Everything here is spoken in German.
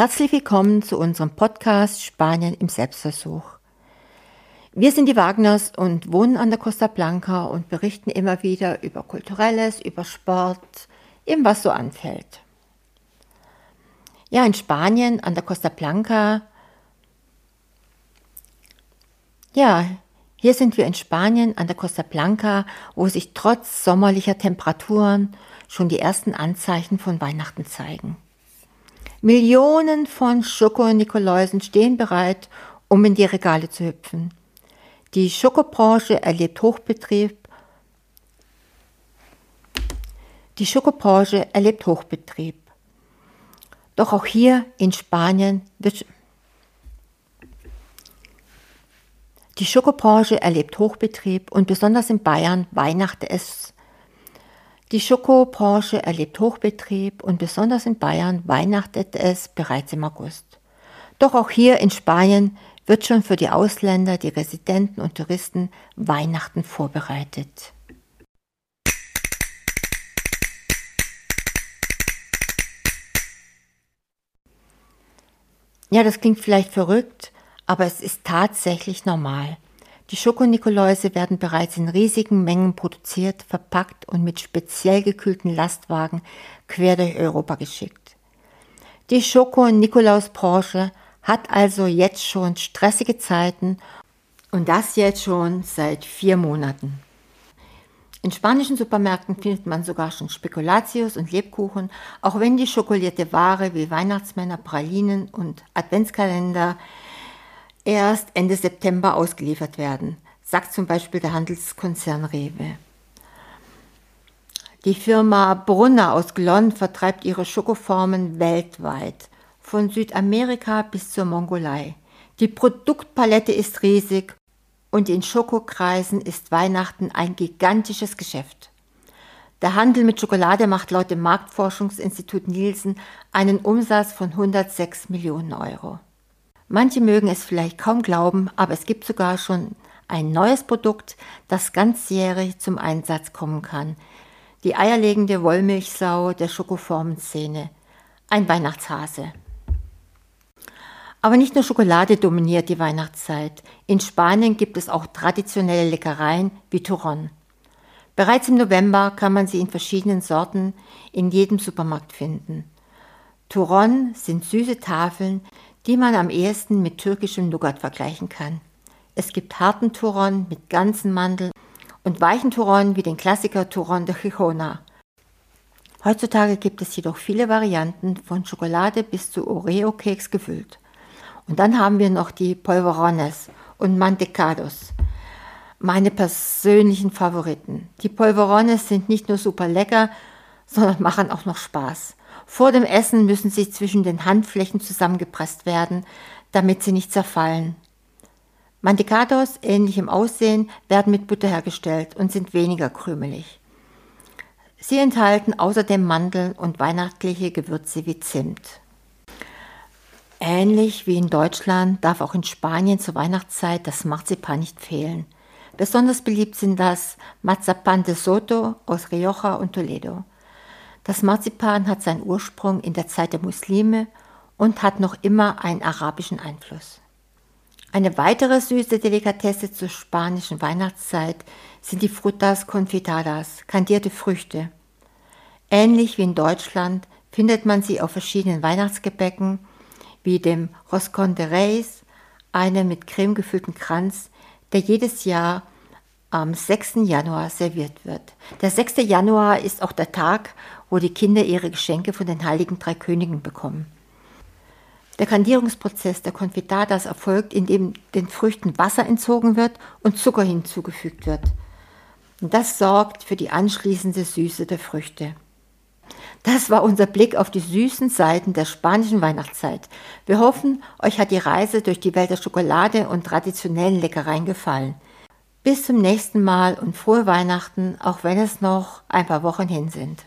Herzlich willkommen zu unserem Podcast Spanien im Selbstversuch. Wir sind die Wagners und wohnen an der Costa Blanca und berichten immer wieder über Kulturelles, über Sport, eben was so anfällt. Ja, in Spanien an der Costa Blanca. Ja, hier sind wir in Spanien an der Costa Blanca, wo sich trotz sommerlicher Temperaturen schon die ersten Anzeichen von Weihnachten zeigen. Millionen von Schoko-Nikoläusen stehen bereit, um in die Regale zu hüpfen. Die Schokobranche erlebt Hochbetrieb. Die Schokobranche erlebt Hochbetrieb. Doch auch hier in Spanien wird die Schokobranche erlebt Hochbetrieb und besonders in Bayern weihnachtet es die Schokobranche erlebt Hochbetrieb und besonders in Bayern weihnachtet es bereits im August. Doch auch hier in Spanien wird schon für die Ausländer, die Residenten und Touristen Weihnachten vorbereitet. Ja, das klingt vielleicht verrückt, aber es ist tatsächlich normal. Die Schokonikoläuse werden bereits in riesigen Mengen produziert, verpackt und mit speziell gekühlten Lastwagen quer durch Europa geschickt. Die Schoko-Nikolaus-Branche hat also jetzt schon stressige Zeiten und das jetzt schon seit vier Monaten. In spanischen Supermärkten findet man sogar schon Spekulatius und Lebkuchen, auch wenn die schokolierte Ware wie Weihnachtsmänner, Pralinen und Adventskalender erst Ende September ausgeliefert werden, sagt zum Beispiel der Handelskonzern Rewe. Die Firma Brunner aus Glonn vertreibt ihre Schokoformen weltweit, von Südamerika bis zur Mongolei. Die Produktpalette ist riesig und in Schokokreisen ist Weihnachten ein gigantisches Geschäft. Der Handel mit Schokolade macht laut dem Marktforschungsinstitut Nielsen einen Umsatz von 106 Millionen Euro. Manche mögen es vielleicht kaum glauben, aber es gibt sogar schon ein neues Produkt, das ganzjährig zum Einsatz kommen kann. Die eierlegende Wollmilchsau der Schokoformenszene. Ein Weihnachtshase. Aber nicht nur Schokolade dominiert die Weihnachtszeit. In Spanien gibt es auch traditionelle Leckereien wie Turron. Bereits im November kann man sie in verschiedenen Sorten in jedem Supermarkt finden. Turron sind süße Tafeln, die man am ehesten mit türkischem Nougat vergleichen kann. Es gibt harten Turon mit ganzen Mandeln und weichen Turon wie den Klassiker Turon de Gijona. Heutzutage gibt es jedoch viele Varianten von Schokolade bis zu Oreo-Keks gefüllt. Und dann haben wir noch die Polvorones und Mantecados. Meine persönlichen Favoriten. Die Polvorones sind nicht nur super lecker, sondern machen auch noch Spaß. Vor dem Essen müssen sie zwischen den Handflächen zusammengepresst werden, damit sie nicht zerfallen. Mantecados, ähnlich im Aussehen, werden mit Butter hergestellt und sind weniger krümelig. Sie enthalten außerdem Mandeln und weihnachtliche Gewürze wie Zimt. Ähnlich wie in Deutschland darf auch in Spanien zur Weihnachtszeit das Marzipan nicht fehlen. Besonders beliebt sind das Mazapan de Soto aus Rioja und Toledo. Das Marzipan hat seinen Ursprung in der Zeit der Muslime und hat noch immer einen arabischen Einfluss. Eine weitere süße Delikatesse zur spanischen Weihnachtszeit sind die Frutas confitadas, kandierte Früchte. Ähnlich wie in Deutschland findet man sie auf verschiedenen Weihnachtsgebäcken, wie dem Roscon de Reis, einem mit Creme gefüllten Kranz, der jedes Jahr am 6. Januar serviert wird. Der 6. Januar ist auch der Tag, wo die Kinder ihre Geschenke von den heiligen drei Königen bekommen. Der Kandierungsprozess der Confitadas erfolgt, indem den Früchten Wasser entzogen wird und Zucker hinzugefügt wird. Und das sorgt für die anschließende Süße der Früchte. Das war unser Blick auf die süßen Seiten der spanischen Weihnachtszeit. Wir hoffen, euch hat die Reise durch die Welt der Schokolade und traditionellen Leckereien gefallen. Bis zum nächsten Mal und frohe Weihnachten, auch wenn es noch ein paar Wochen hin sind.